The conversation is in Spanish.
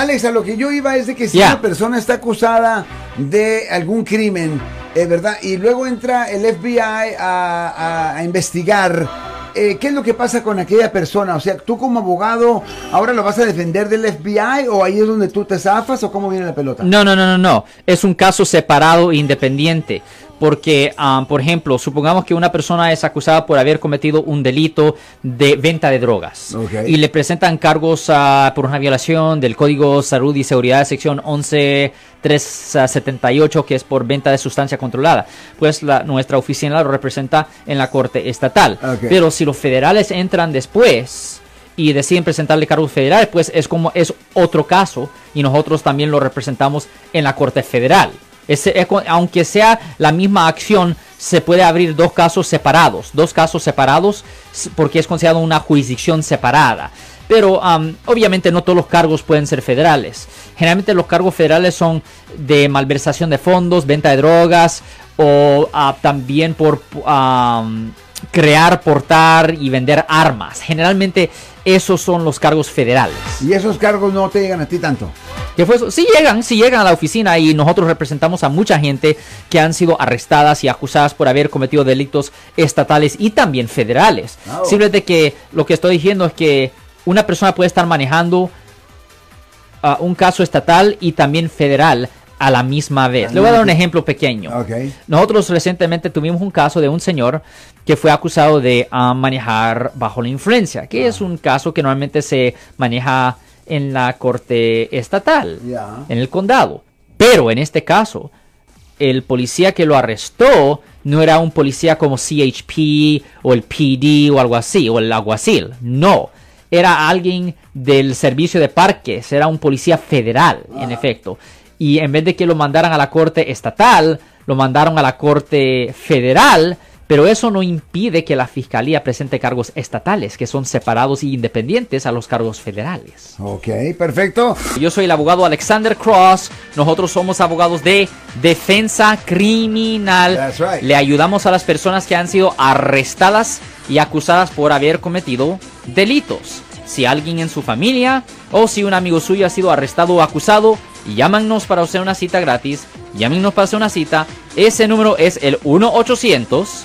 Alex, a lo que yo iba es de que si una persona está acusada de algún crimen, eh, ¿verdad? Y luego entra el FBI a, a- a investigar. eh, ¿Qué es lo que pasa con aquella persona? O sea, tú como abogado, ¿ahora lo vas a defender del FBI o ahí es donde tú te zafas o cómo viene la pelota? No, no, no, no, no. Es un caso separado e independiente. Porque, ah, por ejemplo, supongamos que una persona es acusada por haber cometido un delito de venta de drogas. Ok. Y le presentan cargos ah, por una violación del Código Salud y Seguridad, sección 11378, que es por venta de sustancia controlada. Pues la, nuestra oficina lo representa en la Corte Estatal. Pero si los federales entran después y deciden presentarle cargos federales, pues es como es otro caso y nosotros también lo representamos en la Corte Federal. Aunque sea la misma acción, se puede abrir dos casos separados, dos casos separados porque es considerado una jurisdicción separada. Pero am, obviamente no todos los cargos pueden ser federales. Generalmente los cargos federales son de malversación de fondos, venta de drogas o ah, también por am, crear, portar y vender armas. Generalmente esos son los cargos federales. Y esos cargos no te llegan a ti tanto. Que fue eso? Sí llegan, sí llegan a la oficina y nosotros representamos a mucha gente que han sido arrestadas y acusadas por haber cometido delitos estatales y también federales. Oh. Simplemente que lo que estoy diciendo es que una persona puede estar manejando ah, un caso estatal y también federal a la misma vez. Le voy a dar un ejemplo pequeño. Ok. Nosotros recientemente tuvimos un caso de un señor que fue acusado de ah, manejar bajo la influencia, que es un caso que normalmente se maneja en la corte estatal, en el condado. Pero en este caso, el policía que lo arrestó no era un policía como CHP o el PD o algo así, o el alguacil. No. Era alguien del servicio de parques, era un policía federal, en efecto. Y en vez de que lo mandaran a la corte estatal, lo mandaron a la corte federal. Pero eso no impide que la fiscalía presente cargos estatales, que son separados e independientes a los cargos federales. Ok, perfecto. Yo soy el abogado Alexander Cross. Nosotros somos abogados de defensa criminal. That's right. Le ayudamos a las personas que han sido arrestadas y acusadas por haber cometido delitos. Si alguien en su familia o si un amigo suyo ha sido arrestado o acusado, llámanos para hacer una cita gratis. Llámenos para hacer una cita. Ese número es el 1 800